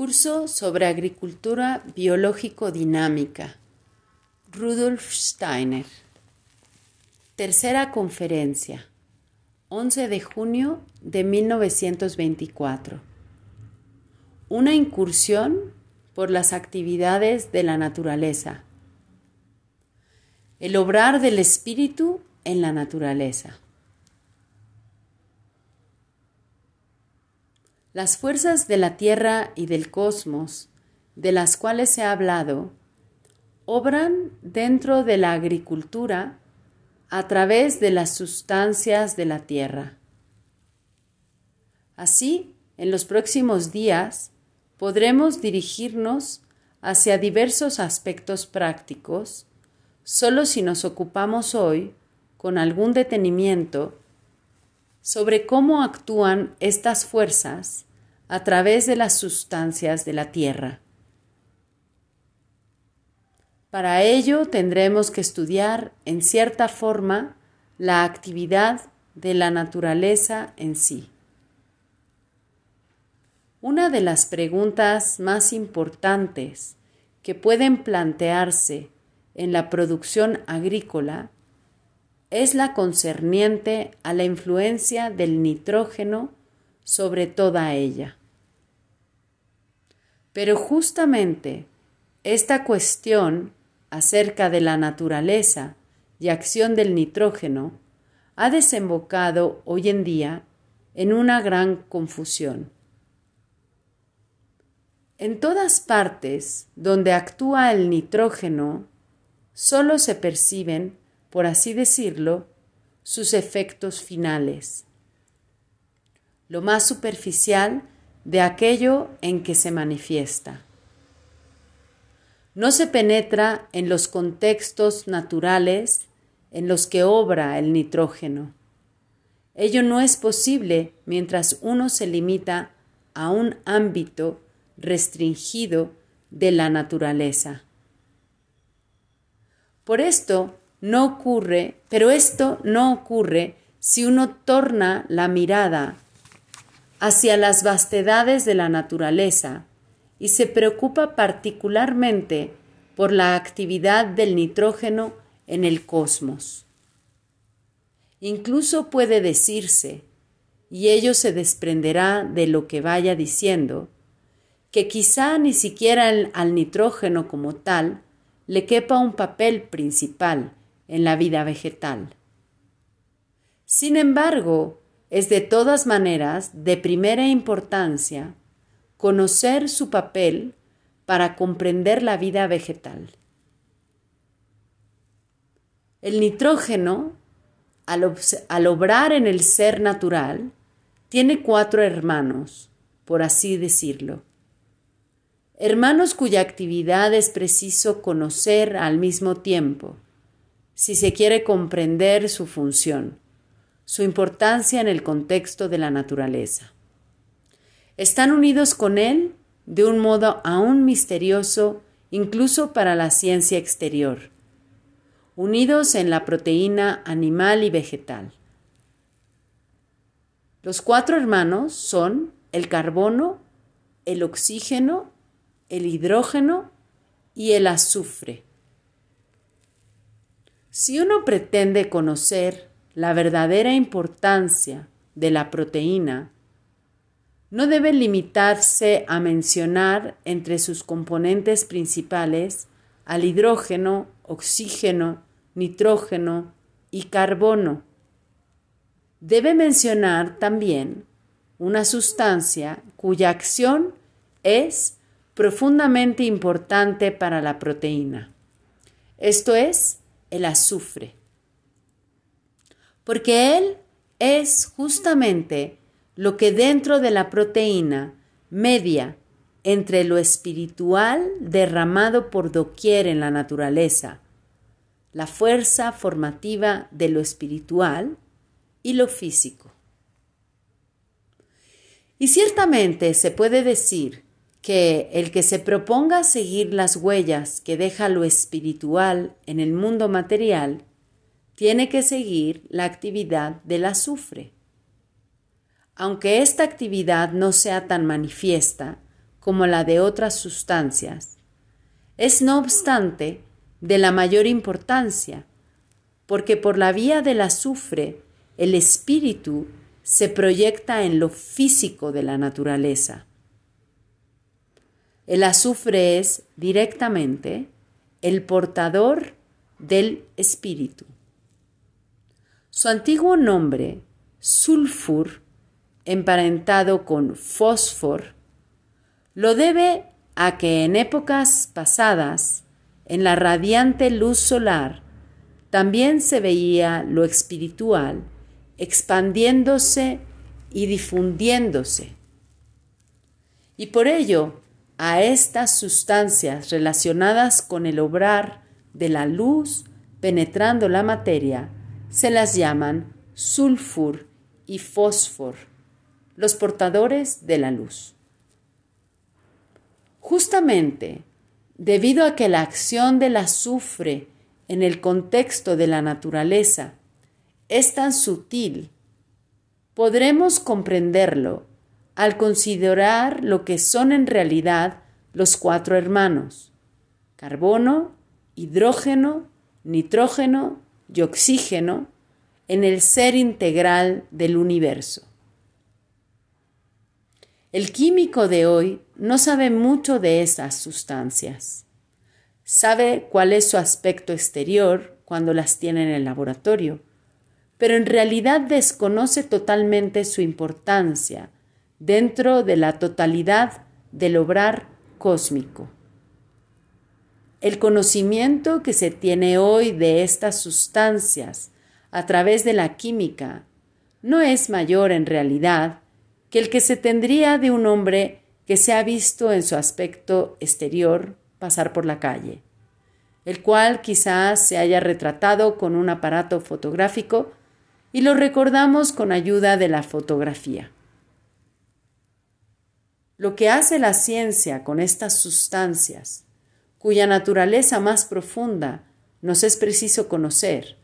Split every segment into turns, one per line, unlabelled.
Curso sobre Agricultura Biológico Dinámica. Rudolf Steiner. Tercera conferencia. 11 de junio de 1924. Una incursión por las actividades de la naturaleza. El obrar del espíritu en la naturaleza. Las fuerzas de la Tierra y del cosmos, de las cuales ha hablado, obran dentro de la agricultura a través de las sustancias de la Tierra. Así, en los próximos días, podremos dirigirnos hacia diversos aspectos prácticos, solo si nos ocupamos hoy, con algún detenimiento, sobre cómo actúan estas fuerzas a través de las sustancias de la Tierra. Para ello tendremos que estudiar en cierta forma la actividad de la naturaleza en sí. Una de las preguntas más importantes que pueden plantearse en la producción agrícola es la concerniente a la influencia del nitrógeno sobre toda ella. Pero justamente esta cuestión acerca de la naturaleza y acción del nitrógeno ha desembocado hoy en día en una gran confusión. En todas partes donde actúa el nitrógeno, solo se perciben por así decirlo, sus efectos finales, lo más superficial de aquello en que se manifiesta. No se penetra en los contextos naturales en los que obra el nitrógeno. Ello no es posible mientras uno se limita a un ámbito restringido de la naturaleza. Por esto, no ocurre, pero esto no ocurre si uno torna la mirada hacia las vastedades de la naturaleza y se preocupa particularmente por la actividad del nitrógeno en el cosmos. Incluso puede decirse, y ello se desprenderá de lo que vaya diciendo, que quizá ni siquiera al nitrógeno como tal le quepa un papel principal en la vida vegetal. Sin embargo, es de todas maneras de primera importancia conocer su papel para comprender la vida vegetal. El nitrógeno, al, obrar en el ser natural, tiene cuatro hermanos, por así decirlo. Hermanos cuya actividad es preciso conocer al mismo tiempo si se quiere comprender su función, su importancia en el contexto de la naturaleza. Están unidos con él de un modo aún misterioso incluso para la ciencia exterior, unidos en la proteína animal y vegetal. Los cuatro hermanos son el carbono, el oxígeno, el hidrógeno y el azufre. Si uno pretende conocer la verdadera importancia de la proteína, no debe limitarse a mencionar entre sus componentes principales al hidrógeno, oxígeno, nitrógeno y carbono. Debe mencionar también una sustancia cuya acción es profundamente importante para la proteína. Esto es el azufre. Porque él es justamente lo que dentro de la proteína media entre lo espiritual derramado por doquier en la naturaleza, la fuerza formativa de lo espiritual y lo físico. Y ciertamente se puede decir que el que se proponga seguir las huellas que deja lo espiritual en el mundo material, tiene que seguir la actividad del azufre. Aunque esta actividad no sea tan manifiesta, como la de otras sustancias, es no obstante de la mayor importancia, porque por la vía del azufre el espíritu se proyecta en lo físico de la naturaleza. El azufre es directamente el portador del espíritu. Su antiguo nombre, sulfur, emparentado con fósfor, lo debe a que en épocas pasadas, en la radiante luz solar, también se veía lo espiritual expandiéndose y difundiéndose. Y por ello, a estas sustancias relacionadas con el obrar de la luz penetrando la materia, se las llaman sulfur y fósfor, los portadores de la luz. Justamente, debido a que la acción del azufre en el contexto de la naturaleza es tan sutil, podremos comprenderlo al considerar lo que son en realidad los cuatro hermanos, carbono, hidrógeno, nitrógeno y oxígeno, en el ser integral del universo. El químico de hoy no sabe mucho de esas sustancias. Sabe cuál es su aspecto exterior cuando las tiene en el laboratorio, pero en realidad desconoce totalmente su importancia dentro de la totalidad del obrar cósmico. El conocimiento que se tiene hoy de estas sustancias a través de la química no es mayor en realidad que el que se tendría de un hombre que se ha visto en su aspecto exterior pasar por la calle, el cual quizás se haya retratado con un aparato fotográfico y lo recordamos con ayuda de la fotografía. Lo que hace la ciencia con estas sustancias, cuya naturaleza más profunda nos es preciso conocer,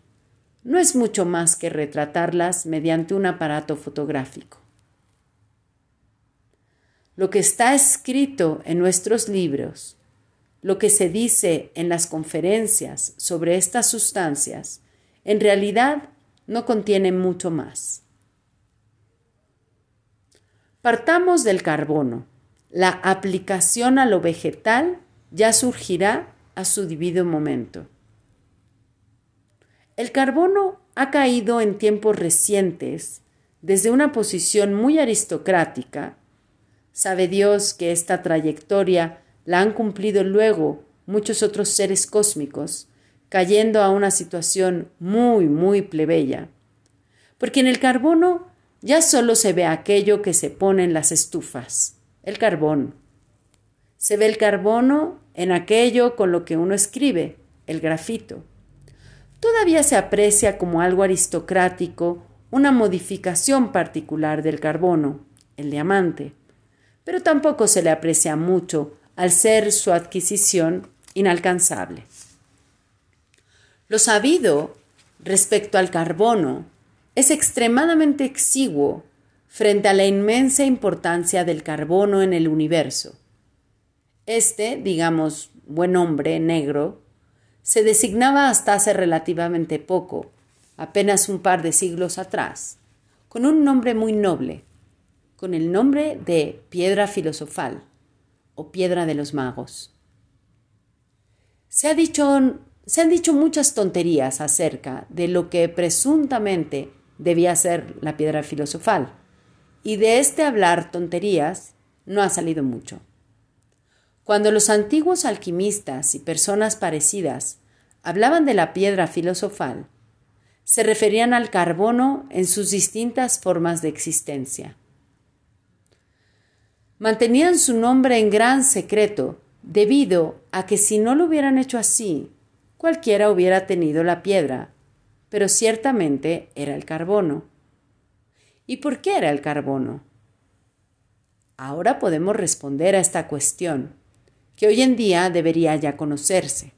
no es mucho más que retratarlas mediante un aparato fotográfico. Lo que está escrito en nuestros libros, lo que se dice en las conferencias sobre estas sustancias, en realidad no contiene mucho más. Partamos del carbono. La aplicación a lo vegetal ya surgirá a su debido momento. El carbono ha caído en tiempos recientes desde una posición muy aristocrática. Sabe Dios que esta trayectoria la han cumplido luego muchos otros seres cósmicos, cayendo a una situación muy, muy plebeya. Porque en el carbono ya solo se ve aquello que se pone en las estufas, el carbón. Se ve el carbono en aquello con lo que uno escribe, el grafito todavía se aprecia como algo aristocrático una modificación particular del carbono, el diamante, pero tampoco se le aprecia mucho al ser su adquisición inalcanzable. Lo sabido respecto al carbono es extremadamente exiguo frente a la inmensa importancia del carbono en el universo. Este, digamos, buen hombre negro, se designaba hasta hace relativamente poco, apenas un par de siglos atrás, con un nombre muy noble, con el nombre de piedra filosofal o piedra de los magos. Se, ha dicho, se han dicho muchas tonterías acerca de lo que presuntamente debía ser la piedra filosofal, y de este hablar tonterías no ha salido mucho. Cuando los antiguos alquimistas y personas parecidas hablaban de la piedra filosofal, se referían al carbono en sus distintas formas de existencia. Mantenían su nombre en gran secreto debido a que si no lo hubieran hecho así, cualquiera hubiera tenido la piedra, pero ciertamente era el carbono. ¿Y por qué era el carbono? Ahora podemos responder a esta cuestión que hoy en día debería ya conocerse,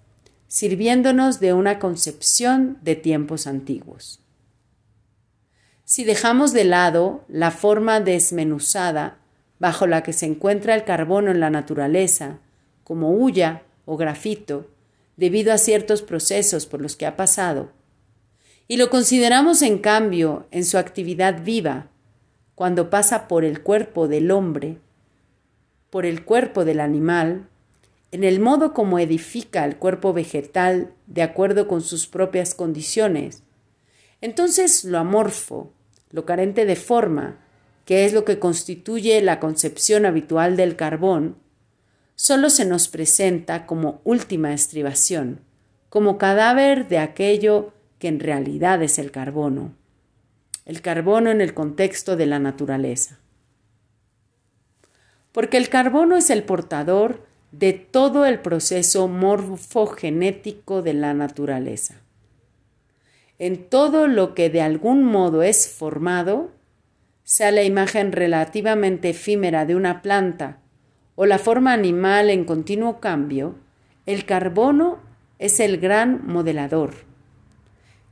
sirviéndonos de una concepción de tiempos antiguos. Si dejamos de lado la forma desmenuzada bajo la que se encuentra el carbono en la naturaleza, como hulla o grafito, debido a ciertos procesos por los que ha pasado, y lo consideramos en cambio en su actividad viva, cuando pasa por el cuerpo del hombre, por el cuerpo del animal, en el modo como edifica el cuerpo vegetal de acuerdo con sus propias condiciones, entonces lo amorfo, lo carente de forma, que es lo que constituye la concepción habitual del carbón, solo se nos presenta como última estribación, como cadáver de aquello que en realidad es el carbono, el carbono en el contexto de la naturaleza. Porque el carbono es el portador de todo el proceso morfogenético de la naturaleza. En todo lo que de algún modo es formado, sea la imagen relativamente efímera de una planta, o la forma animal en continuo cambio, el carbono es el gran modelador,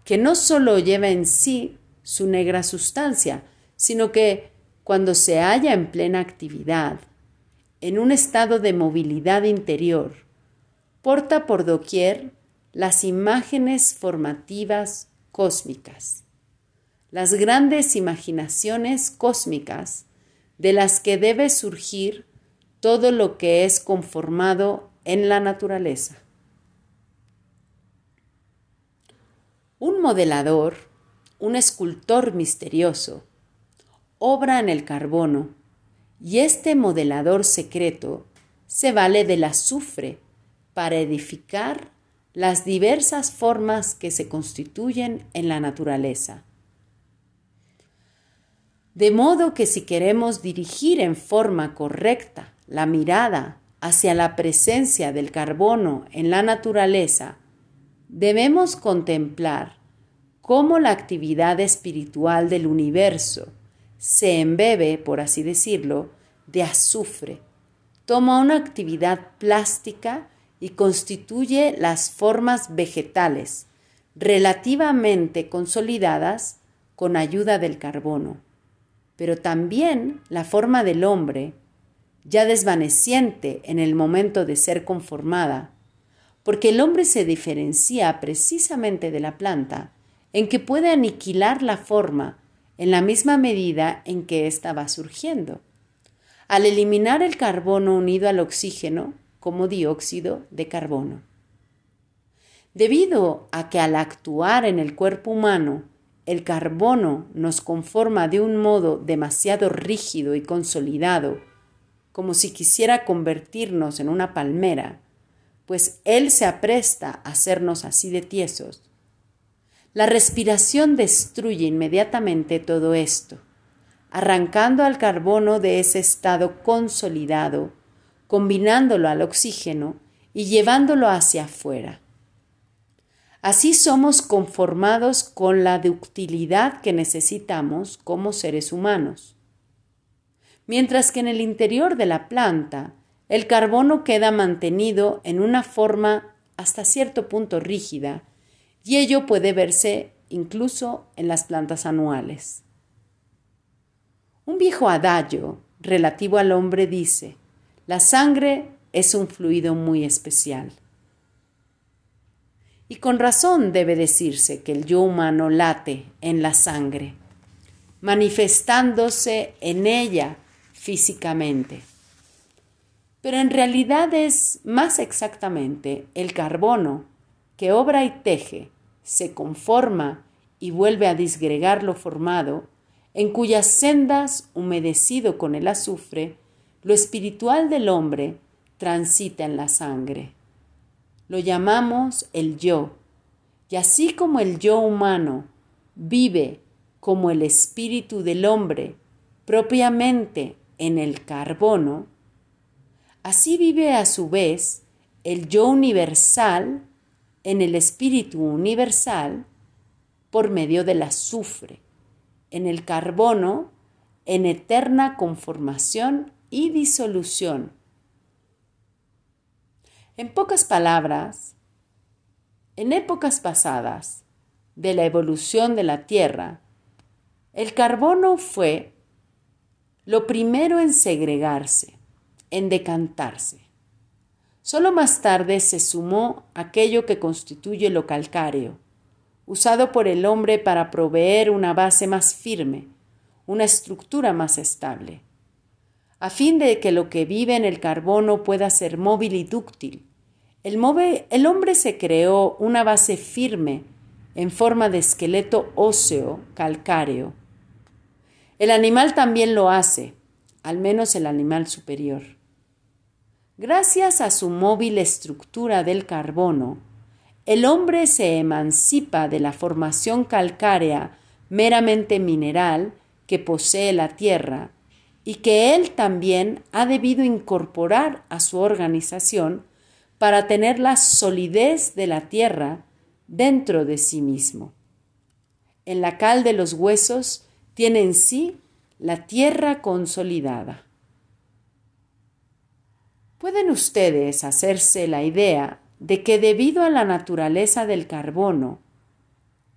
que no solo lleva en sí su negra sustancia, sino que, cuando se halla en plena actividad, en un estado de movilidad interior, porta por doquier las imágenes formativas cósmicas, las grandes imaginaciones cósmicas de las que debe surgir todo lo que es conformado en la naturaleza. Un modelador, un escultor misterioso, obra en el carbono y este modelador secreto se vale del azufre para edificar las diversas formas que se constituyen en la naturaleza. De modo que si queremos dirigir en forma correcta la mirada hacia la presencia del carbono en la naturaleza, debemos contemplar cómo la actividad espiritual del universo se embebe, por así decirlo, de azufre, toma una actividad plástica y constituye las formas vegetales relativamente consolidadas con ayuda del carbono, pero también la forma del hombre, ya desvaneciente en el momento de ser conformada, porque el hombre se diferencia precisamente de la planta en que puede aniquilar la forma en la misma medida en que ésta va surgiendo. Al eliminar el carbono unido al oxígeno como dióxido de carbono. Debido a que al actuar en el cuerpo humano el carbono nos conforma de un modo demasiado rígido y consolidado, como si quisiera convertirnos en una palmera, pues él se apresta a hacernos así de tiesos. La respiración destruye inmediatamente todo esto, arrancando al carbono de ese estado consolidado, combinándolo al oxígeno y llevándolo hacia afuera. Así somos conformados con la ductilidad que necesitamos como seres humanos mientras que en el interior de la planta el carbono queda mantenido en una forma hasta cierto punto rígida, y ello puede verse incluso en las plantas anuales. Un viejo adagio relativo al hombre dice, la sangre es un fluido muy especial. Y con razón debe decirse que el yo humano late en la sangre, manifestándose en ella físicamente. Pero en realidad es más exactamente el carbono que obra y teje, se conforma y vuelve a disgregar lo formado, en cuyas sendas, humedecido con el azufre, lo espiritual del hombre transita en la sangre. Lo llamamos el yo, y así como el yo humano vive como el espíritu del hombre propiamente en el carbono, así vive a su vez el yo universal en el espíritu universal por medio del azufre, en el carbono en eterna conformación y disolución. En pocas palabras, en épocas pasadas de la evolución de la Tierra, el carbono fue lo primero en segregarse, en decantarse. Solo más tarde se sumó aquello que constituye lo calcáreo, usado por el hombre para proveer una base más firme, una estructura más estable, a fin de que lo que vive en el carbono pueda ser móvil y dúctil. El, el hombre se creó una base firme en forma de esqueleto óseo calcáreo. El animal también lo hace, al menos el animal superior. Gracias a su móvil estructura del carbono, el hombre se emancipa de la formación calcárea meramente mineral que posee la Tierra y que él también ha debido incorporar a su organización para tener la solidez de la Tierra dentro de sí mismo. En la cal de los huesos tiene en sí la Tierra consolidada. Pueden ustedes hacerse la idea de que debido a la naturaleza del carbono,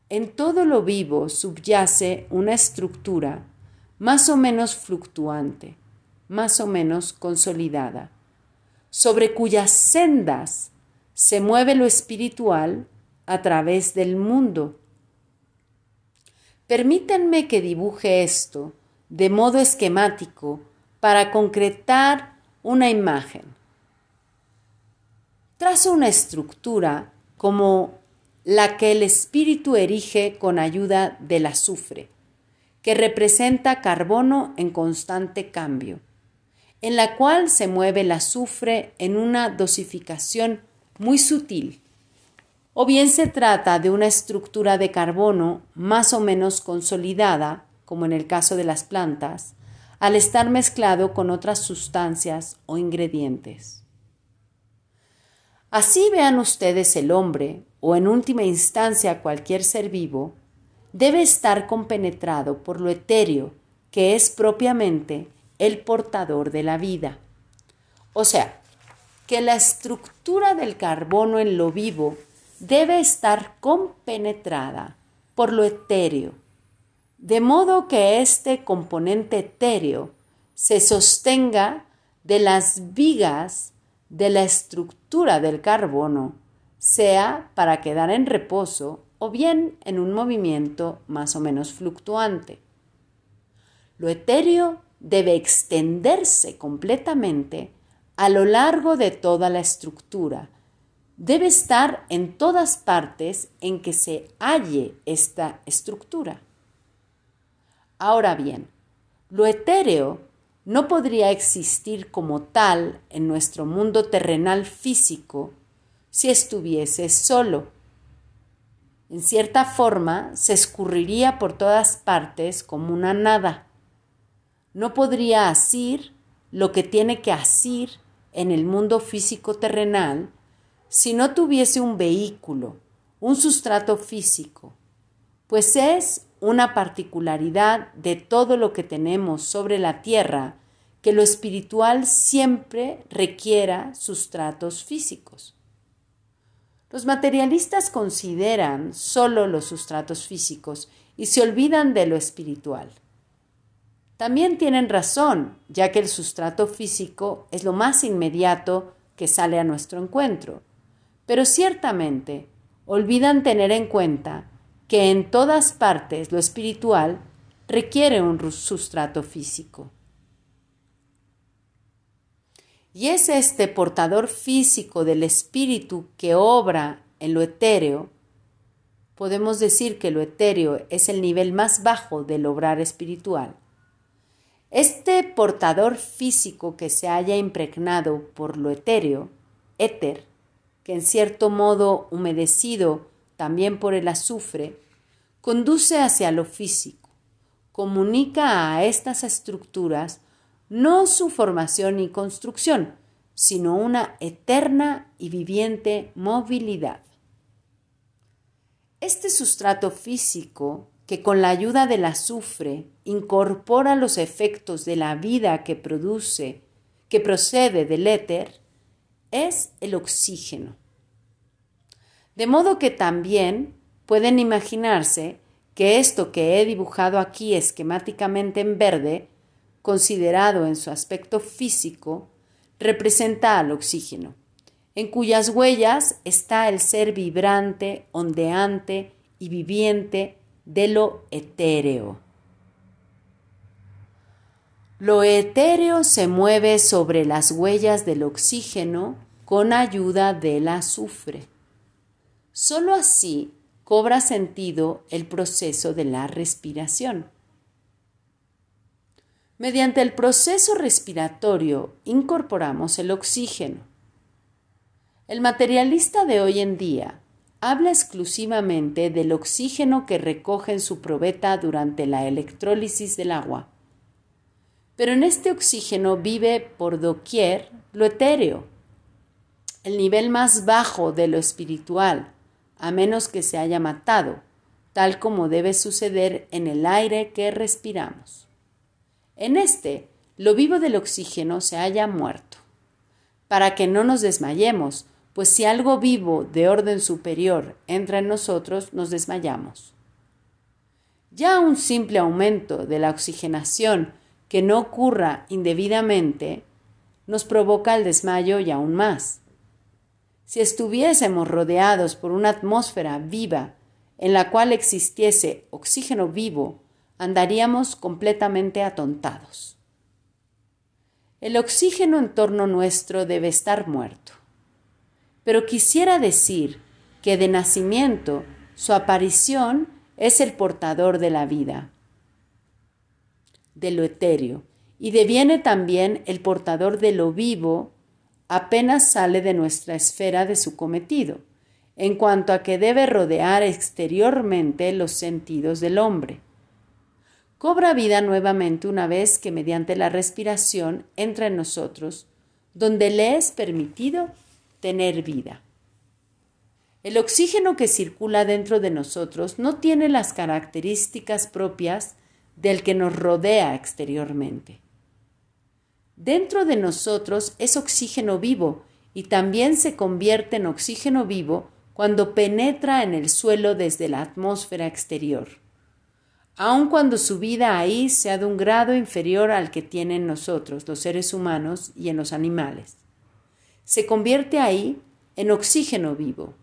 en todo lo vivo subyace una estructura más o menos fluctuante, más o menos consolidada, sobre cuyas sendas se mueve lo espiritual a través del mundo. Permítanme que dibuje esto de modo esquemático para concretar una imagen. Trazo una estructura como la que el espíritu erige con ayuda del azufre, que representa carbono en constante cambio, en la cual se mueve el azufre en una dosificación muy sutil. O bien se trata de una estructura de carbono más o menos consolidada, como en el caso de las plantas, al estar mezclado con otras sustancias o ingredientes. Así vean ustedes el hombre, o en última instancia cualquier ser vivo, debe estar compenetrado por lo etéreo, que es propiamente el portador de la vida. O sea, que la estructura del carbono en lo vivo debe estar compenetrada por lo etéreo, de modo que este componente etéreo se sostenga de las vigas de la estructura del carbono, sea para quedar en reposo o bien en un movimiento más o menos fluctuante. Lo etéreo debe extenderse completamente a lo largo de toda la estructura. Debe estar en todas partes en que se halle esta estructura. Ahora bien, lo etéreo no podría existir como tal en nuestro mundo terrenal físico si estuviese solo. En cierta forma, se escurriría por todas partes como una nada. No podría asir lo que tiene que asir en el mundo físico terrenal si no tuviese un vehículo, un sustrato físico, pues es una particularidad de todo lo que tenemos sobre la tierra que lo espiritual siempre requiera sustratos físicos. Los materialistas consideran solo los sustratos físicos y se olvidan de lo espiritual. También tienen razón, ya que el sustrato físico es lo más inmediato que sale a nuestro encuentro, pero ciertamente olvidan tener en cuenta que en todas partes lo espiritual requiere un sustrato físico. Y es este portador físico del espíritu que obra en lo etéreo. Podemos decir que lo etéreo es el nivel más bajo del obrar espiritual. Este portador físico que se haya impregnado por lo etéreo, éter, que en cierto modo humedecido también por el azufre, conduce hacia lo físico, comunica a estas estructuras no su formación y construcción, sino una eterna y viviente movilidad. Este sustrato físico, que con la ayuda del azufre incorpora los efectos de la vida que produce, que procede del éter, es el oxígeno. De modo que también pueden imaginarse que esto que he dibujado aquí esquemáticamente en verde considerado en su aspecto físico, representa al oxígeno, en cuyas huellas está el ser vibrante, ondeante y viviente de lo etéreo. Lo etéreo se mueve sobre las huellas del oxígeno con ayuda del azufre. Solo así cobra sentido el proceso de la respiración. Mediante el proceso respiratorio incorporamos el oxígeno. El materialista de hoy en día habla exclusivamente del oxígeno que recoge en su probeta durante la electrólisis del agua. Pero en este oxígeno vive por doquier lo etéreo, el nivel más bajo de lo espiritual, a menos que se haya matado, tal como debe suceder en el aire que respiramos. En este, lo vivo del oxígeno se haya muerto, para que no nos desmayemos, pues si algo vivo de orden superior entra en nosotros, nos desmayamos. Ya un simple aumento de la oxigenación que no ocurra indebidamente nos provoca el desmayo y aún más. Si estuviésemos rodeados por una atmósfera viva en la cual existiese oxígeno vivo, andaríamos completamente atontados. El oxígeno en torno nuestro debe estar muerto. Pero quisiera decir que de nacimiento su aparición es el portador de la vida, de lo etéreo, y deviene también el portador de lo vivo apenas sale de nuestra esfera de su cometido, en cuanto a que debe rodear exteriormente los sentidos del hombre. Cobra vida nuevamente una vez que mediante la respiración entra en nosotros, donde le es permitido tener vida. El oxígeno que circula dentro de nosotros no tiene las características propias del que nos rodea exteriormente. Dentro de nosotros es oxígeno vivo y también se convierte en oxígeno vivo cuando penetra en el suelo desde la atmósfera exterior, aun cuando su vida ahí sea de un grado inferior al que tienen nosotros, los seres humanos, y en los animales. Se convierte ahí en oxígeno vivo.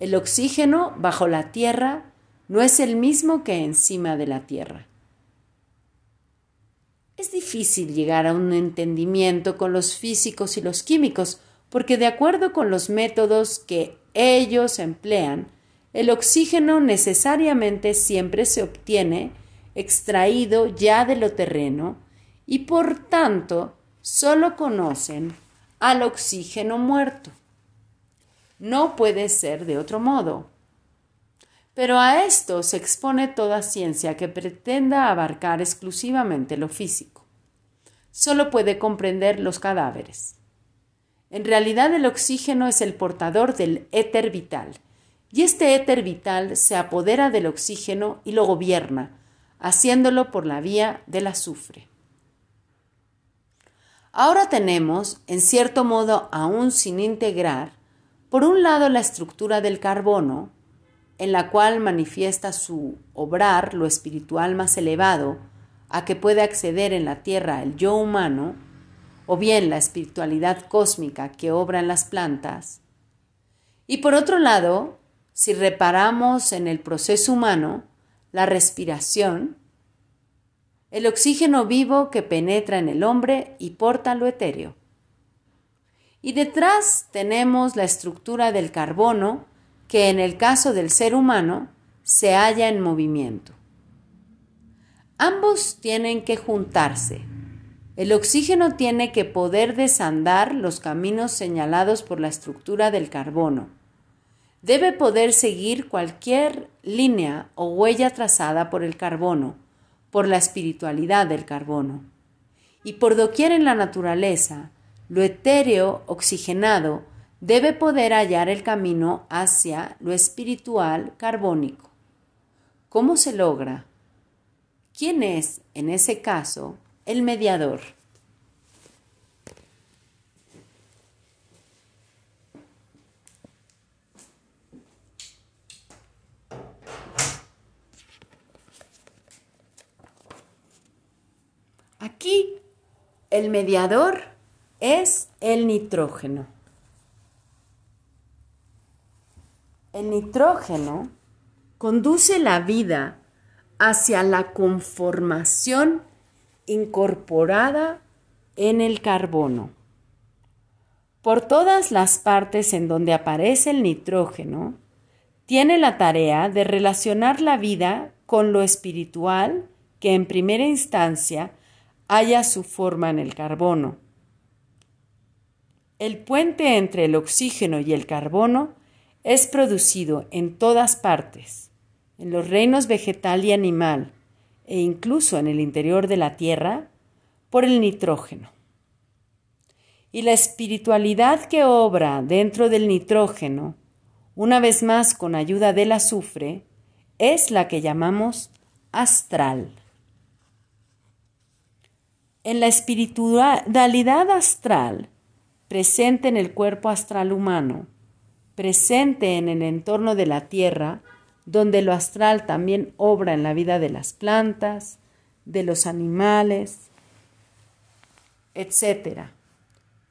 El oxígeno bajo la tierra no es el mismo que encima de la tierra. Es difícil llegar a un entendimiento con los físicos y los químicos, porque de acuerdo con los métodos que ellos emplean, el oxígeno necesariamente siempre se obtiene extraído ya de lo terreno y por tanto solo conocen al oxígeno muerto. No puede ser de otro modo. Pero a esto se expone toda ciencia que pretenda abarcar exclusivamente lo físico. Solo puede comprender los cadáveres. En realidad el oxígeno es el portador del éter vital, y este éter vital se apodera del oxígeno y lo gobierna, haciéndolo por la vía del azufre. Ahora tenemos, en cierto modo aún sin integrar, por un lado la estructura del carbono, en la cual manifiesta su obrar lo espiritual más elevado a que puede acceder en la tierra el yo humano, o bien la espiritualidad cósmica que obra en las plantas. Y por otro lado, si reparamos en el proceso humano, la respiración, el oxígeno vivo que penetra en el hombre y porta lo etéreo. Y detrás tenemos la estructura del carbono, que en el caso del ser humano se halla en movimiento. Ambos tienen que juntarse. El oxígeno tiene que poder desandar los caminos señalados por la estructura del carbono. Debe poder seguir cualquier línea o huella trazada por el carbono, por la espiritualidad del carbono. Y por doquier en la naturaleza, lo etéreo oxigenado debe poder hallar el camino hacia lo espiritual carbónico. ¿Cómo se logra? ¿Quién es, en ese caso, el mediador? Aquí El mediador es el nitrógeno. El nitrógeno conduce la vida hacia la conformación incorporada en el carbono. Por todas las partes en donde aparece el nitrógeno, tiene la tarea de relacionar la vida con lo espiritual que en primera instancia haya su forma en el carbono. El puente entre el oxígeno y el carbono es producido en todas partes, en los reinos vegetal y animal, e incluso en el interior de la Tierra, por el nitrógeno. Y la espiritualidad que obra dentro del nitrógeno, una vez más con ayuda del azufre, es la que llamamos astral. En la espiritualidad astral, presente en el cuerpo astral humano, presente en el entorno de la Tierra, donde lo astral también obra en la vida de las plantas, de los animales, etc.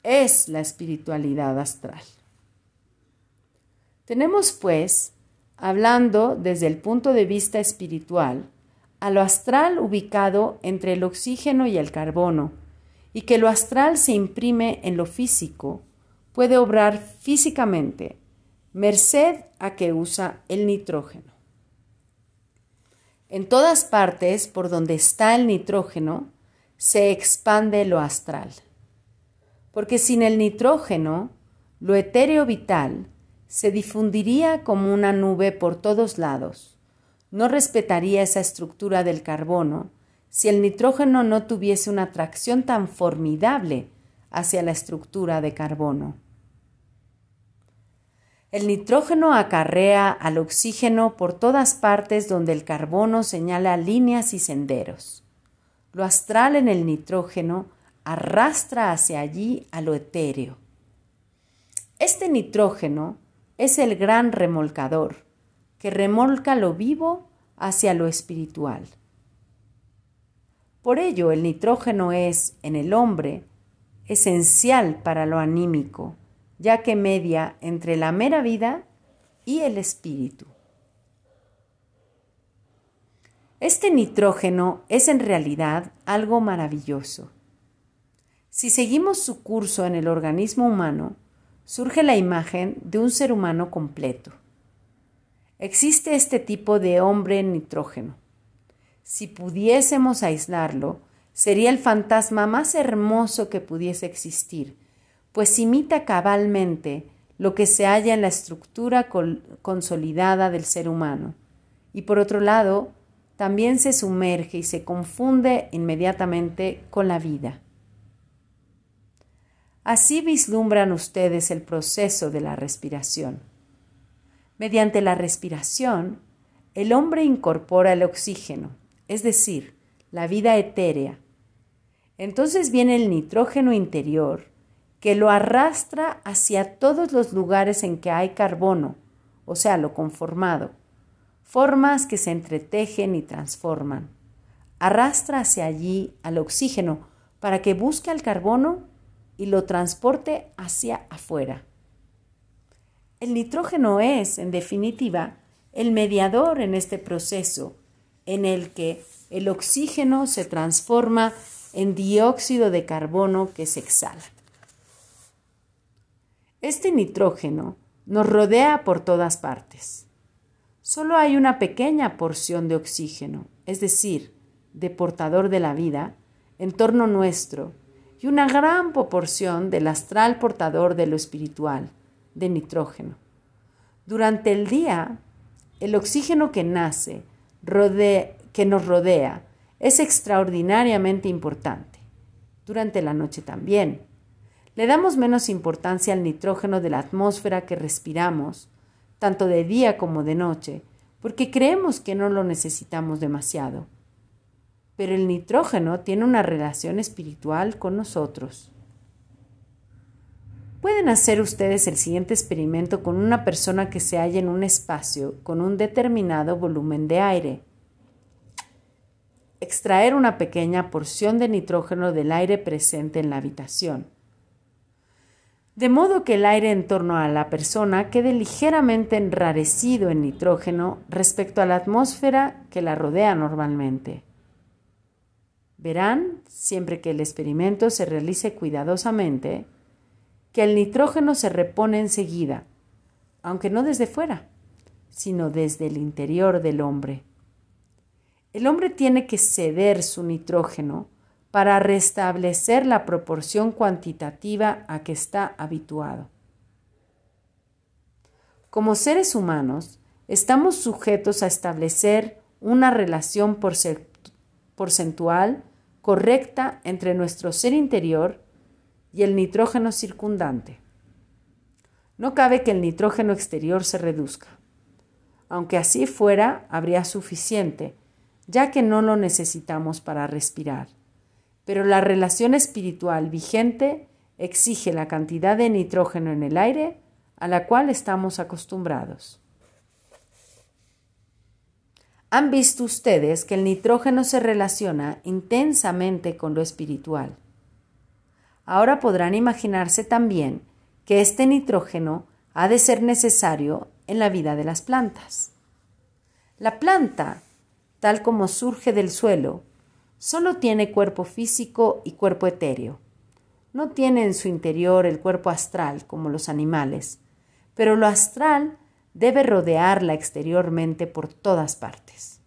Es la espiritualidad astral. Tenemos pues, hablando desde el punto de vista espiritual, a lo astral ubicado entre el oxígeno y el carbono, y que lo astral se imprime en lo físico, puede obrar físicamente, merced a que usa el nitrógeno. En todas partes por donde está el nitrógeno, se expande lo astral. Porque sin el nitrógeno, lo etéreo vital se difundiría como una nube por todos lados no respetaría esa estructura del carbono si el nitrógeno no tuviese una atracción tan formidable hacia la estructura de carbono. El nitrógeno acarrea al oxígeno por todas partes donde el carbono señala líneas y senderos. Lo astral en el nitrógeno arrastra hacia allí a lo etéreo. Este nitrógeno es el gran remolcador, que remolca lo vivo hacia lo espiritual. Por ello, el nitrógeno es, en el hombre, esencial para lo anímico, ya que media entre la mera vida y el espíritu. Este nitrógeno es en realidad algo maravilloso. Si seguimos su curso en el organismo humano, surge la imagen de un ser humano completo. Existe este tipo de hombre en nitrógeno. Si pudiésemos aislarlo, sería el fantasma más hermoso que pudiese existir, pues imita cabalmente lo que se halla en la estructura consolidada del ser humano. Y por otro lado, también se sumerge y se confunde inmediatamente con la vida. Así vislumbran ustedes el proceso de la respiración. Mediante la respiración, el hombre incorpora el oxígeno, es decir, la vida etérea. Entonces viene el nitrógeno interior, que lo arrastra hacia todos los lugares en que hay carbono, o sea, lo conformado, formas que se entretejen y transforman. Arrastra hacia allí al oxígeno para que busque al carbono y lo transporte hacia afuera. El nitrógeno es, en definitiva, el mediador en este proceso en el que el oxígeno se transforma en dióxido de carbono que se exhala. Este nitrógeno nos rodea por todas partes. Solo hay una pequeña porción de oxígeno, es decir, de portador de la vida, en torno nuestro, y una gran proporción del astral portador de lo espiritual, de nitrógeno. Durante el día, el oxígeno que nace, que nos rodea, es extraordinariamente importante. Durante la noche también. Le damos menos importancia al nitrógeno de la atmósfera que respiramos, tanto de día como de noche, porque creemos que no lo necesitamos demasiado. Pero el nitrógeno tiene una relación espiritual con nosotros. Pueden hacer ustedes el siguiente experimento con una persona que se halla en un espacio con un determinado volumen de aire. extraer una pequeña porción de nitrógeno del aire presente en la habitación. De modo que el aire en torno a la persona quede ligeramente enrarecido en nitrógeno respecto a la atmósfera que la rodea normalmente. Verán, siempre que el experimento se realice cuidadosamente, que el nitrógeno se repone enseguida, aunque no desde fuera, sino desde el interior del hombre. El hombre tiene que ceder su nitrógeno para restablecer la proporción cuantitativa a que está habituado. Como seres humanos, estamos sujetos a establecer una relación porcentual correcta entre nuestro ser interior y el nitrógeno circundante. No cabe que el nitrógeno exterior se reduzca. Aunque así fuera, habría suficiente ya que no lo necesitamos para respirar. Pero la relación espiritual vigente exige la cantidad de nitrógeno en el aire a la cual estamos acostumbrados. Han visto ustedes que el nitrógeno se relaciona intensamente con lo espiritual. Ahora podrán imaginarse también que este nitrógeno ha de ser necesario en la vida de las plantas. La planta tal como surge del suelo, solo tiene cuerpo físico y cuerpo etéreo. No tiene en su interior el cuerpo astral como los animales, pero lo astral debe rodearla exteriormente por todas partes.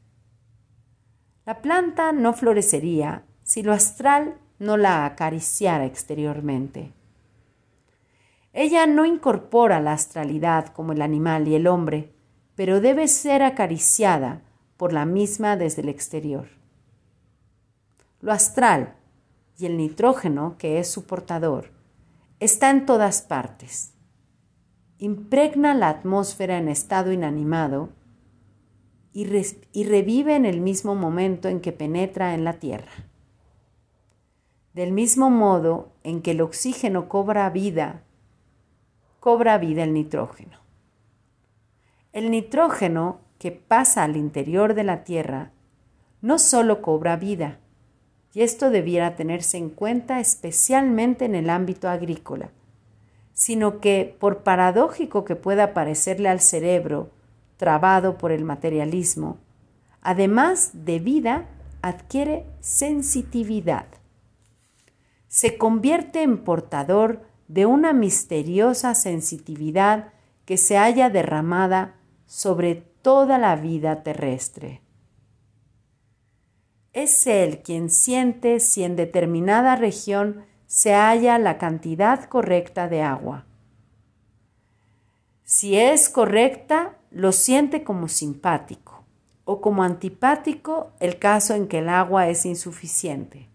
La planta no florecería si lo astral no la acariciara exteriormente. Ella no incorpora la astralidad como el animal y el hombre, pero debe ser acariciada por la misma desde el exterior. Lo astral y el nitrógeno, que es su portador, está en todas partes. Impregna la atmósfera en estado inanimado y, revive en el mismo momento en que penetra en la Tierra. Del mismo modo en que el oxígeno cobra vida, cobra vida el nitrógeno. El nitrógeno que pasa al interior de la tierra no solo cobra vida, y esto debiera tenerse en cuenta especialmente en el ámbito agrícola, sino que, por paradójico que pueda parecerle al cerebro, trabado por el materialismo, además de vida, adquiere sensitividad. Se convierte en portador de una misteriosa sensitividad que se halla derramada sobre toda la vida terrestre. Es Él quien siente si en determinada región se halla la cantidad correcta de agua. Si es correcta, lo siente como simpático o como antipático el caso en que el agua es insuficiente.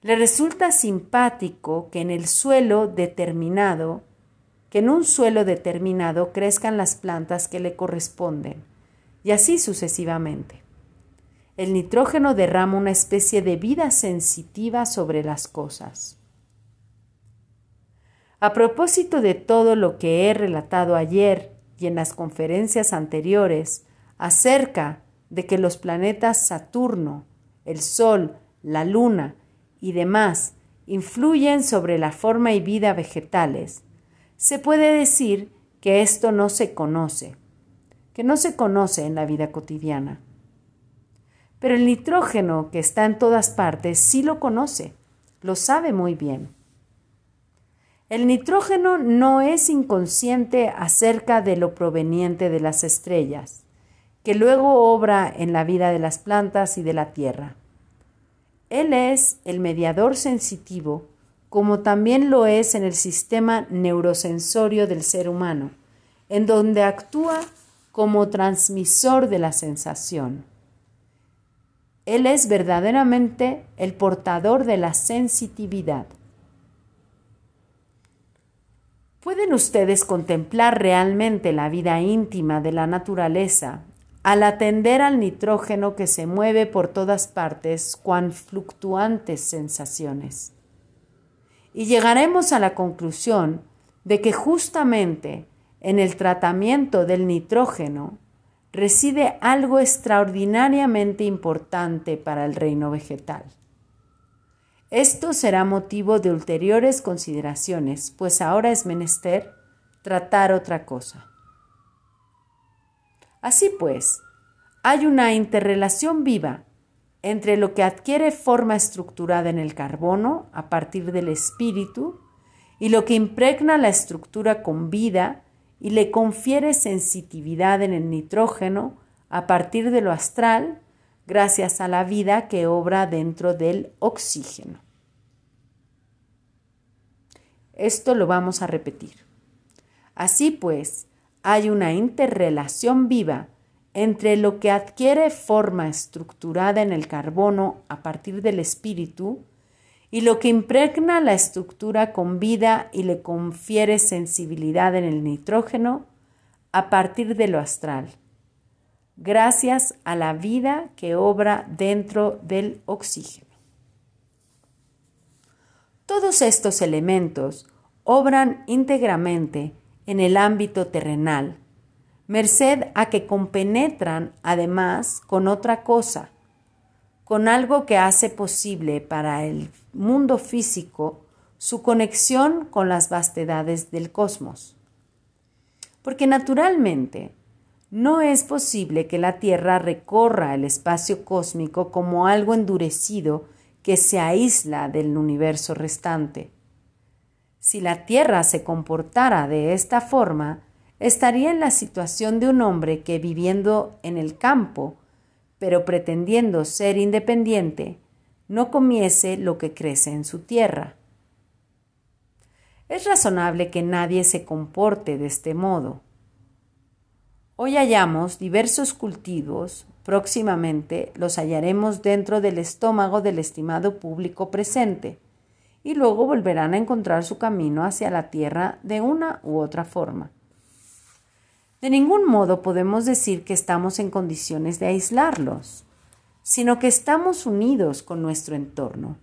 Le resulta simpático que en el suelo determinado que en un suelo determinado crezcan las plantas que le corresponden, y así sucesivamente. El nitrógeno derrama una especie de vida sensitiva sobre las cosas. A propósito de todo lo que he relatado ayer y en las conferencias anteriores acerca de que los planetas Saturno, el Sol, la Luna y demás influyen sobre la forma y vida vegetales, se puede decir que esto no se conoce, que no se conoce en la vida cotidiana. Pero el nitrógeno que está en todas partes sí lo conoce, lo sabe muy bien. El nitrógeno no es inconsciente acerca de lo proveniente de las estrellas, que luego obra en la vida de las plantas y de la tierra. Él es el mediador sensitivo como también lo es en el sistema neurosensorio del ser humano, en donde actúa como transmisor de la sensación. Él es verdaderamente el portador de la sensitividad. ¿Pueden ustedes contemplar realmente la vida íntima de la naturaleza al atender al nitrógeno que se mueve por todas partes cuan fluctuantes sensaciones? y llegaremos a la conclusión de que justamente en el tratamiento del nitrógeno reside algo extraordinariamente importante para el reino vegetal. Esto será motivo de ulteriores consideraciones, pues ahora es menester tratar otra cosa. Así pues, hay una interrelación viva entre lo que adquiere forma estructurada en el carbono a partir del espíritu y lo que impregna la estructura con vida y le confiere sensitividad en el nitrógeno a partir de lo astral gracias a la vida que obra dentro del oxígeno. Esto lo vamos a repetir. Así pues, hay una interrelación viva entre lo que adquiere forma estructurada en el carbono a partir del espíritu y lo que impregna la estructura con vida y le confiere sensibilidad en el nitrógeno a partir de lo astral, gracias a la vida que obra dentro del oxígeno. Todos estos elementos obran íntegramente en el ámbito terrenal, merced a que compenetran además con otra cosa, con algo que hace posible para el mundo físico su conexión con las vastedades del cosmos. Porque naturalmente no es posible que la Tierra recorra el espacio cósmico como algo endurecido que se aísla del universo restante. Si la Tierra se comportara de esta forma, estaría en la situación de un hombre que viviendo en el campo, pero pretendiendo ser independiente, no comiese lo que crece en su tierra. Es razonable que nadie se comporte de este modo. Hoy hallamos diversos cultivos, próximamente los hallaremos dentro del estómago del estimado público presente, y luego volverán a encontrar su camino hacia la tierra de una u otra forma. De ningún modo podemos decir que estamos en condiciones de aislarlos, sino que estamos unidos con nuestro entorno.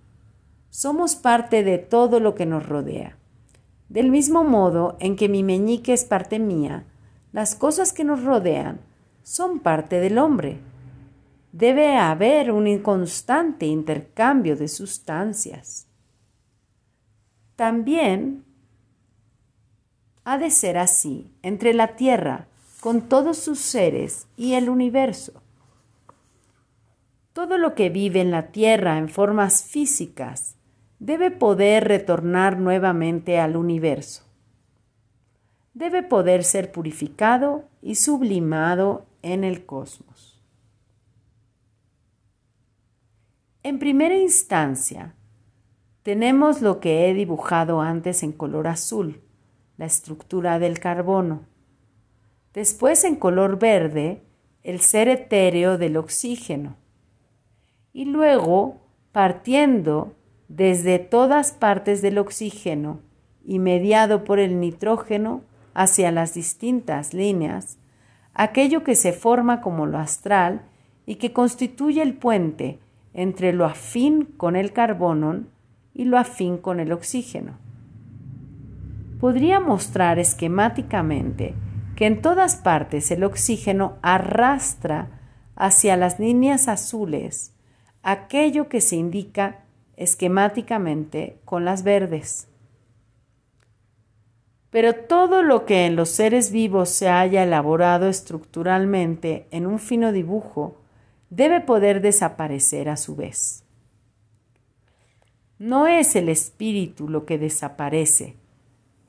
Somos parte de todo lo que nos rodea. Del mismo modo en que mi meñique es parte mía, las cosas que nos rodean son parte del hombre. Debe haber un inconstante intercambio de sustancias. También ha de ser así entre la tierra con todos sus seres y el universo. Todo lo que vive en la Tierra en formas físicas debe poder retornar nuevamente al universo. Debe poder ser purificado y sublimado en el cosmos. En primera instancia, tenemos lo que he dibujado antes en color azul, la estructura del carbono. Después en color verde, el ser etéreo del oxígeno. Y luego, partiendo desde todas partes del oxígeno y mediado por el nitrógeno hacia las distintas líneas, aquello que se forma como lo astral y que constituye el puente entre lo afín con el carbono y lo afín con el oxígeno. Podría mostrar esquemáticamente que en todas partes el oxígeno arrastra hacia las líneas azules aquello que se indica esquemáticamente con las verdes. Pero todo lo que en los seres vivos se haya elaborado estructuralmente en un fino dibujo debe poder desaparecer a su vez. No es el espíritu lo que desaparece,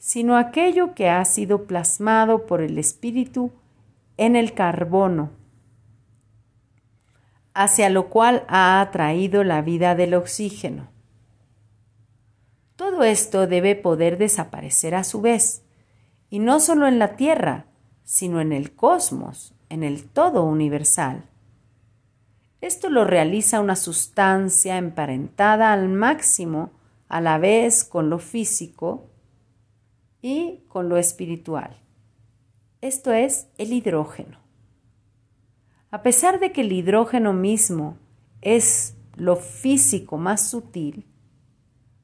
sino aquello que ha sido plasmado por el espíritu en el carbono, hacia lo cual ha atraído la vida del oxígeno. Todo esto debe poder desaparecer a su vez, y no solo en la Tierra, sino en el cosmos, en el todo universal. Esto lo realiza una sustancia emparentada al máximo a la vez con lo físico, y con lo espiritual. Esto es el hidrógeno. A pesar de que el hidrógeno mismo es lo físico más sutil,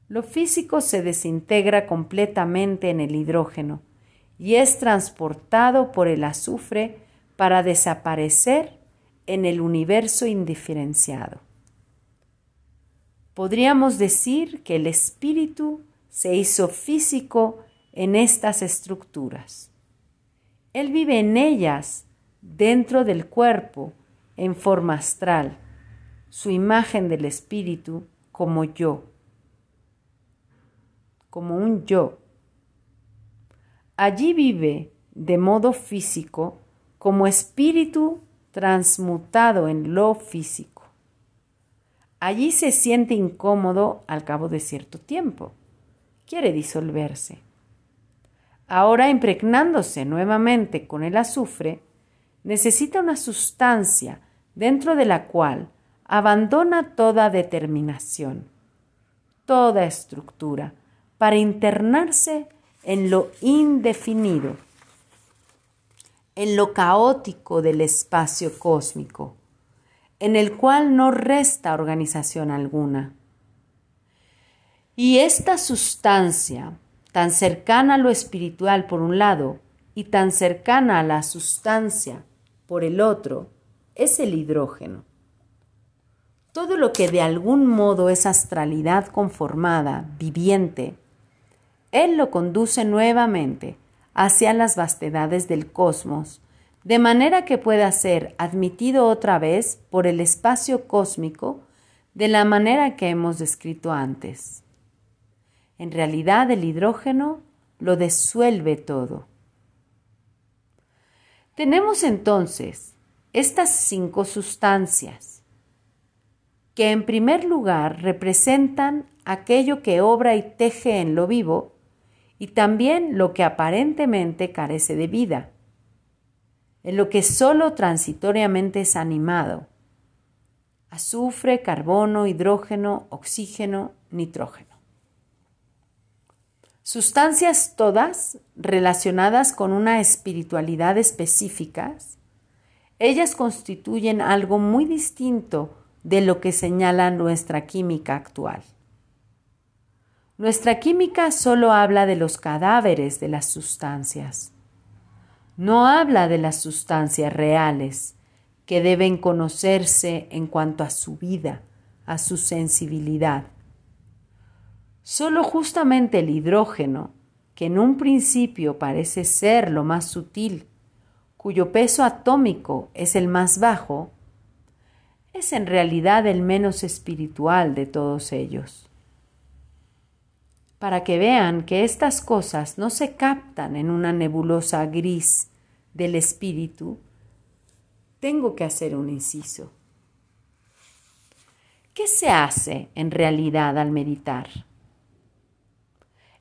lo físico se desintegra completamente en el hidrógeno y es transportado por el azufre para desaparecer en el universo indiferenciado. Podríamos decir que el espíritu se hizo físico en estas estructuras. Él vive en ellas, dentro del cuerpo, en forma astral, su imagen del espíritu como yo, como un yo. Allí vive de modo físico como espíritu transmutado en lo físico. Allí se siente incómodo al cabo de cierto tiempo. Quiere disolverse. Ahora impregnándose nuevamente con el azufre, necesita una sustancia dentro de la cual abandona toda determinación, toda estructura, para internarse en lo indefinido en lo caótico del espacio cósmico, en el cual no resta organización alguna. Y esta sustancia, tan cercana a lo espiritual por un lado y tan cercana a la sustancia por el otro, es el hidrógeno. Todo lo que de algún modo es astralidad conformada, viviente, él lo conduce nuevamente hacia las vastedades del cosmos, de manera que pueda ser admitido otra vez por el espacio cósmico de la manera que hemos descrito antes. En realidad el hidrógeno lo disuelve todo. Tenemos entonces estas cinco sustancias, que en primer lugar representan aquello que obra y teje en lo vivo y también lo que aparentemente carece de vida, en lo que solo transitoriamente es animado, azufre, carbono, hidrógeno, oxígeno, nitrógeno. Sustancias todas relacionadas con una espiritualidad específica, ellas constituyen algo muy distinto de lo que señala nuestra química actual. Nuestra química solo habla de los cadáveres de las sustancias. No habla de las sustancias reales que deben conocerse en cuanto a su vida, a su sensibilidad. Solo justamente el hidrógeno, que en un principio parece ser lo más sutil, cuyo peso atómico es el más bajo, es en realidad el menos espiritual de todos ellos para que vean que estas cosas no se captan en una nebulosa gris del espíritu, tengo que hacer un inciso. ¿Qué se hace en realidad al meditar?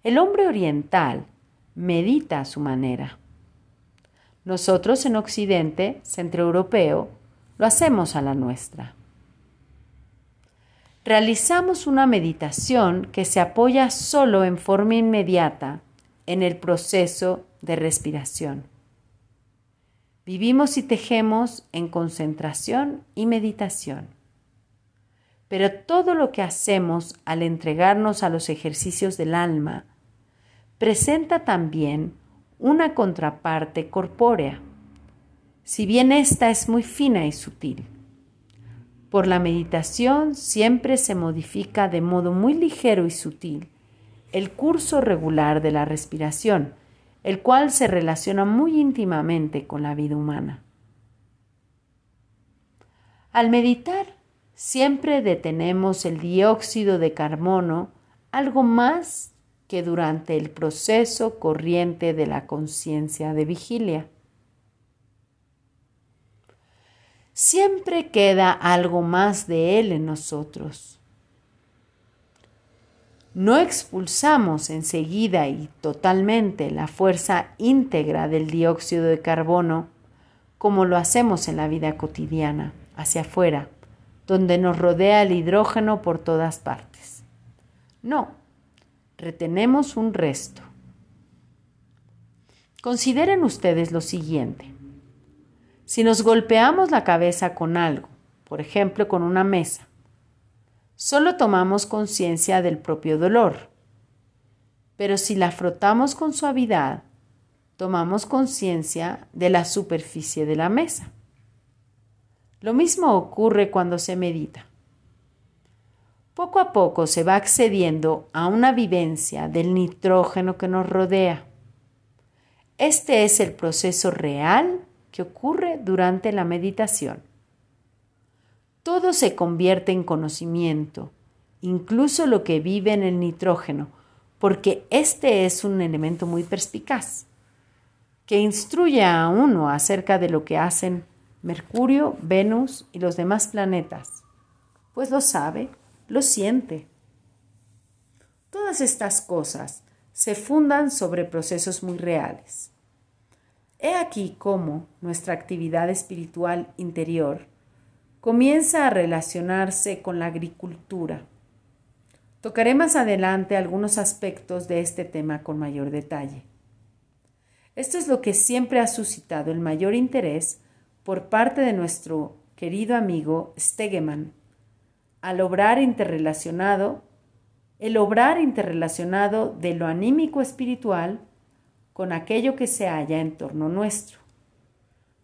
El hombre oriental medita a su manera. Nosotros en Occidente, centro europeo, lo hacemos a la nuestra realizamos una meditación que se apoya solo en forma inmediata en el proceso de respiración. Vivimos y tejemos en concentración y meditación. Pero todo lo que hacemos al entregarnos a los ejercicios del alma presenta también una contraparte corpórea, si bien ésta es muy fina y sutil. Por la meditación siempre se modifica de modo muy ligero y sutil el curso regular de la respiración, el cual se relaciona muy íntimamente con la vida humana. Al meditar, siempre detenemos el dióxido de carbono algo más que durante el proceso corriente de la conciencia de vigilia. siempre queda algo más de Él en nosotros. No expulsamos enseguida y totalmente la fuerza íntegra del dióxido de carbono como lo hacemos en la vida cotidiana, hacia afuera, donde nos rodea el hidrógeno por todas partes. No, retenemos un resto. Consideren ustedes lo siguiente. Si nos golpeamos la cabeza con algo, por ejemplo con una mesa, solo tomamos conciencia del propio dolor. Pero si la frotamos con suavidad, tomamos conciencia de la superficie de la mesa. Lo mismo ocurre cuando se medita. Poco a poco se va accediendo a una vivencia del nitrógeno que nos rodea. Este es el proceso real que ocurre durante la meditación. Todo se convierte en conocimiento, incluso lo que vive en el nitrógeno, porque este es un elemento muy perspicaz, que instruye a uno acerca de lo que hacen Mercurio, Venus y los demás planetas, pues lo sabe, lo siente. Todas estas cosas se fundan sobre procesos muy reales. He aquí cómo nuestra actividad espiritual interior comienza a relacionarse con la agricultura. Tocaré más adelante algunos aspectos de este tema con mayor detalle. Esto es lo que siempre ha suscitado el mayor interés por parte de nuestro querido amigo Stegeman al obrar interrelacionado, el obrar interrelacionado de lo anímico espiritual con aquello que se halla en torno nuestro.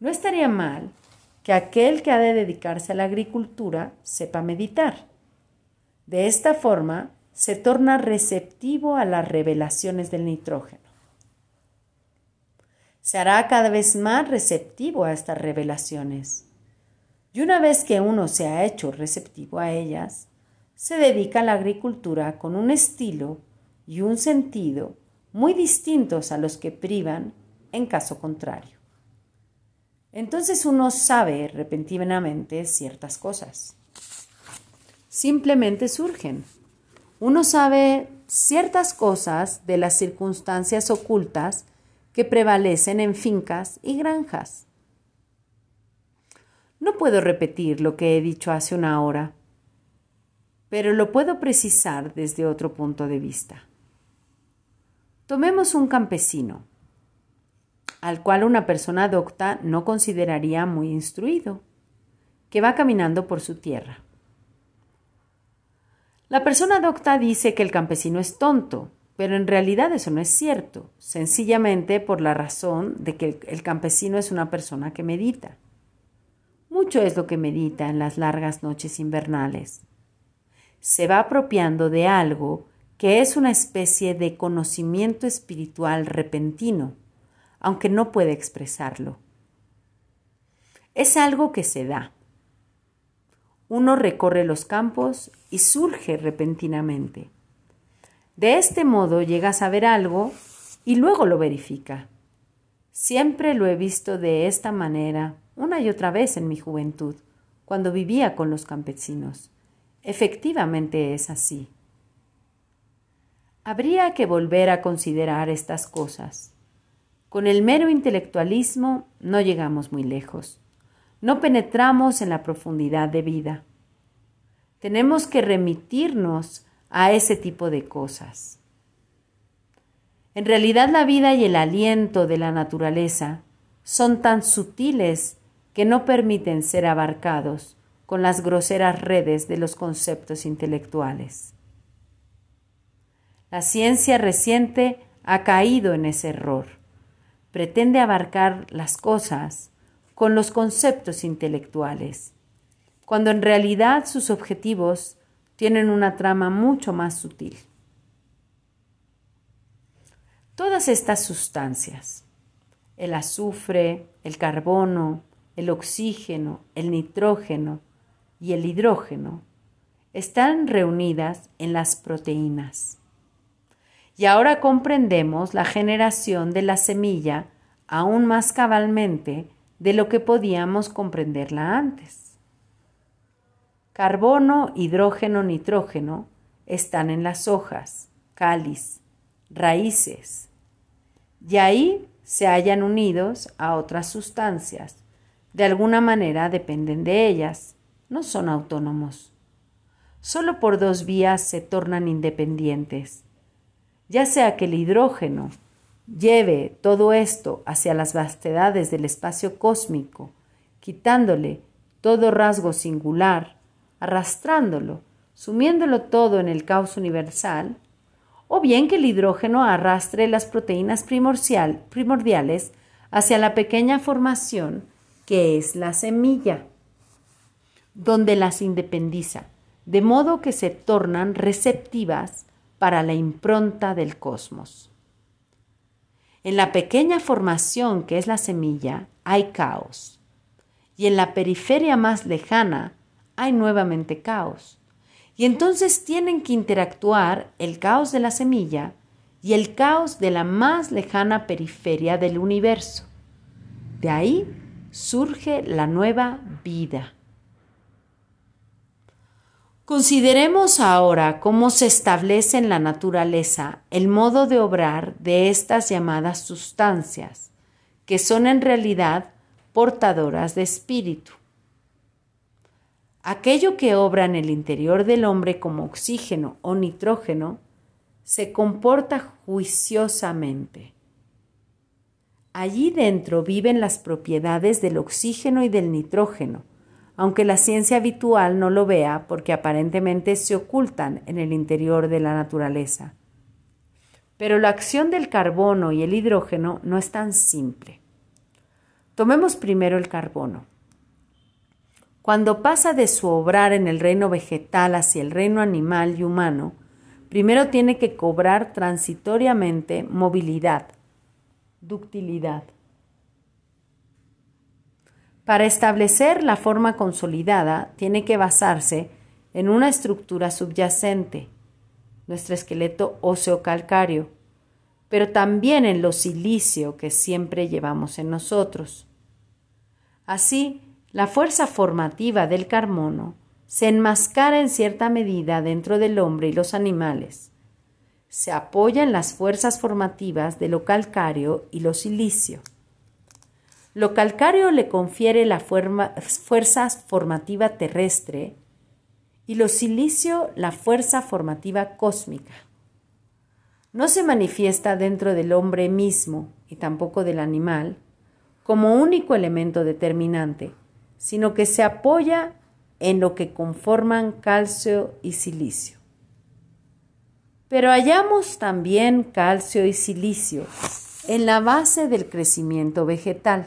No estaría mal que aquel que ha de dedicarse a la agricultura sepa meditar. De esta forma se torna receptivo a las revelaciones del nitrógeno. Se hará cada vez más receptivo a estas revelaciones. Y una vez que uno se ha hecho receptivo a ellas, se dedica a la agricultura con un estilo y un sentido muy distintos a los que privan en caso contrario. Entonces uno sabe repentinamente ciertas cosas. Simplemente surgen. Uno sabe ciertas cosas de las circunstancias ocultas que prevalecen en fincas y granjas. No puedo repetir lo que he dicho hace una hora, pero lo puedo precisar desde otro punto de vista. Tomemos un campesino al cual una persona docta no consideraría muy instruido, que va caminando por su tierra. La persona docta dice que el campesino es tonto, pero en realidad eso no es cierto, sencillamente por la razón de que el campesino es una persona que medita. Mucho es lo que medita en las largas noches invernales. Se va apropiando de algo que es una especie de conocimiento espiritual repentino, aunque no puede expresarlo. Es algo que se da. Uno recorre los campos y surge repentinamente. De este modo llega a saber algo y luego lo verifica. Siempre lo he visto de esta manera una y otra vez en mi juventud, cuando vivía con los campesinos. Efectivamente es así. Habría que volver a considerar estas cosas. Con el mero intelectualismo no llegamos muy lejos. No penetramos en la profundidad de vida. Tenemos que remitirnos a ese tipo de cosas. En realidad la vida y el aliento de la naturaleza son tan sutiles que no permiten ser abarcados con las groseras redes de los conceptos intelectuales. La ciencia reciente ha caído en ese error pretende abarcar las cosas con los conceptos intelectuales, cuando en realidad sus objetivos tienen una trama mucho más sutil. Todas estas sustancias, el azufre, el carbono, el oxígeno, el nitrógeno y el hidrógeno, están reunidas en las proteínas. Y ahora comprendemos la generación de la semilla aún más cabalmente de lo que podíamos comprenderla antes. Carbono, hidrógeno, nitrógeno están en las hojas, cáliz, raíces, y ahí se hallan unidos a otras sustancias. De alguna manera dependen de ellas, no son autónomos. Solo por dos vías se tornan independientes ya sea que el hidrógeno lleve todo esto hacia las vastedades del espacio cósmico, quitándole todo rasgo singular, arrastrándolo, sumiéndolo todo en el caos universal, o bien que el hidrógeno arrastre las proteínas primordiales hacia la pequeña formación que es la semilla, donde las independiza, de modo que se tornan receptivas para la impronta del cosmos. En la pequeña formación que es la semilla hay caos, y en la periferia más lejana hay nuevamente caos. Y entonces tienen que interactuar el caos de la semilla y el caos de la más lejana periferia del universo. De ahí surge la nueva vida. Consideremos ahora cómo se establece en la naturaleza el modo de obrar de estas llamadas sustancias, que son en realidad portadoras de espíritu. Aquello que obra en el interior del hombre como oxígeno o nitrógeno se comporta juiciosamente. Allí dentro viven las propiedades del oxígeno y del nitrógeno, aunque la ciencia habitual no lo vea porque aparentemente se ocultan en el interior de la naturaleza. Pero la acción del carbono y el hidrógeno no es tan simple. Tomemos primero el carbono. Cuando pasa de su obrar en el reino vegetal hacia el reino animal y humano, primero tiene que cobrar transitoriamente movilidad, ductilidad. Para establecer la forma consolidada, tiene que basarse en una estructura subyacente, nuestro esqueleto óseo calcáreo, pero también en lo silicio que siempre llevamos en nosotros. Así, la fuerza formativa del carbono se enmascara en cierta medida dentro del hombre y los animales. Se apoya en las fuerzas formativas de lo calcáreo y lo silicio. Lo calcáreo le confiere la fuerza formativa terrestre y lo silicio la fuerza formativa cósmica. No se manifiesta dentro del hombre mismo y tampoco del animal como único elemento determinante, sino que se apoya en lo que conforman calcio y silicio. Pero hallamos también calcio y silicio en la base del crecimiento vegetal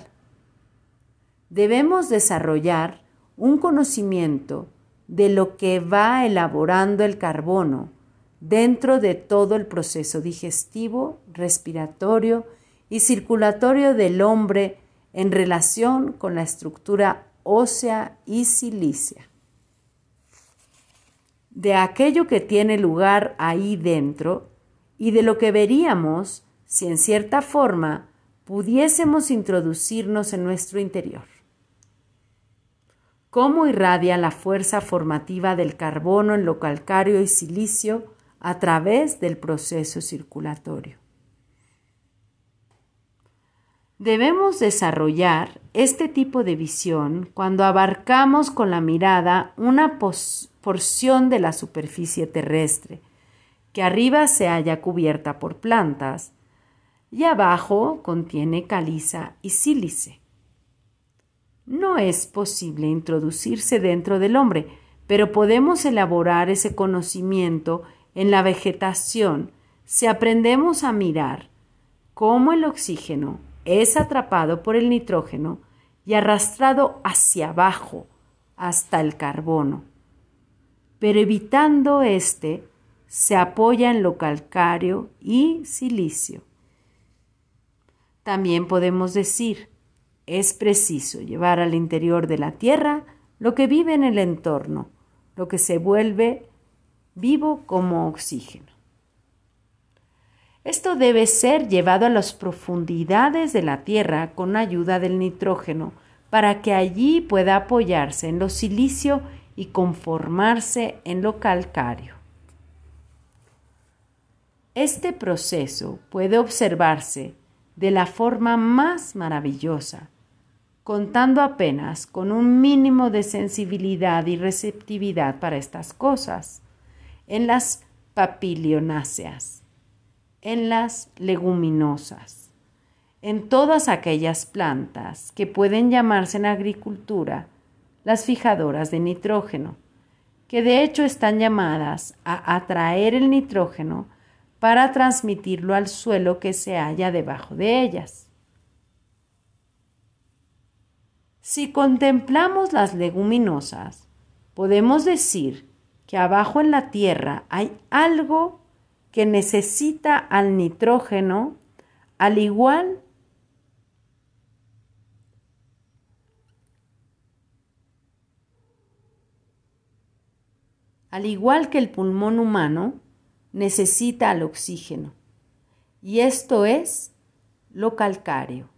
debemos desarrollar un conocimiento de lo que va elaborando el carbono dentro de todo el proceso digestivo, respiratorio y circulatorio del hombre en relación con la estructura ósea y silicia. De aquello que tiene lugar ahí dentro y de lo que veríamos si en cierta forma pudiésemos introducirnos en nuestro interior cómo irradia la fuerza formativa del carbono en lo calcáreo y silicio a través del proceso circulatorio. Debemos desarrollar este tipo de visión cuando abarcamos con la mirada una porción de la superficie terrestre, que arriba se halla cubierta por plantas y abajo contiene caliza y sílice no es posible introducirse dentro del hombre, pero podemos elaborar ese conocimiento en la vegetación si aprendemos a mirar cómo el oxígeno es atrapado por el nitrógeno y arrastrado hacia abajo hasta el carbono. Pero evitando éste, se apoya en lo calcáreo y silicio. También podemos decir es preciso llevar al interior de la Tierra lo que vive en el entorno, lo que se vuelve vivo como oxígeno. Esto debe ser llevado a las profundidades de la Tierra con ayuda del nitrógeno para que allí pueda apoyarse en lo silicio y conformarse en lo calcáreo. Este proceso puede observarse de la forma más maravillosa contando apenas con un mínimo de sensibilidad y receptividad para estas cosas, en las papilionáceas, en las leguminosas, en todas aquellas plantas que pueden llamarse en agricultura las fijadoras de nitrógeno, que de hecho están llamadas a atraer el nitrógeno para transmitirlo al suelo que se halla debajo de ellas. Si contemplamos las leguminosas, podemos decir que abajo en la tierra hay algo que necesita al nitrógeno al igual al igual que el pulmón humano necesita al oxígeno, y esto es lo calcáreo.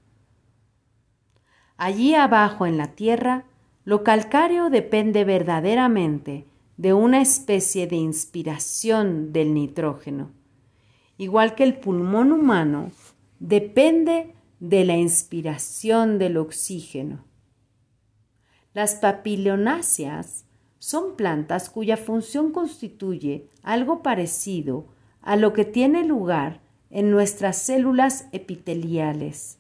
Allí abajo en la tierra, lo calcáreo depende verdaderamente de una especie de inspiración del nitrógeno, igual que el pulmón humano depende de la inspiración del oxígeno. Las papilonáceas son plantas cuya función constituye algo parecido a lo que tiene lugar en nuestras células epiteliales.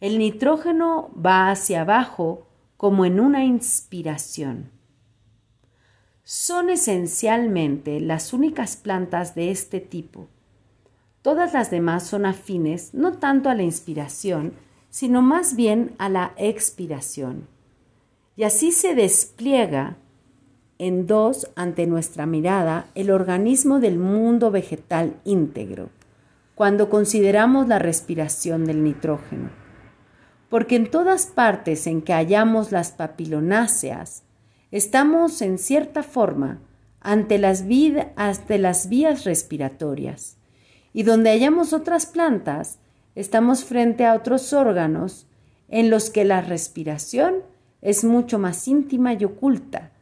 El nitrógeno va hacia abajo como en una inspiración. Son esencialmente las únicas plantas de este tipo. Todas las demás son afines no tanto a la inspiración, sino más bien a la expiración. Y así se despliega en dos ante nuestra mirada el organismo del mundo vegetal íntegro, cuando consideramos la respiración del nitrógeno. Porque en todas partes en que hallamos las papilonáceas, estamos en cierta forma ante las, ante las vías respiratorias, y donde hallamos otras plantas, estamos frente a otros órganos en los que la respiración es mucho más íntima y oculta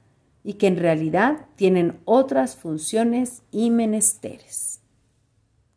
y que en realidad tienen otras funciones y menesteres.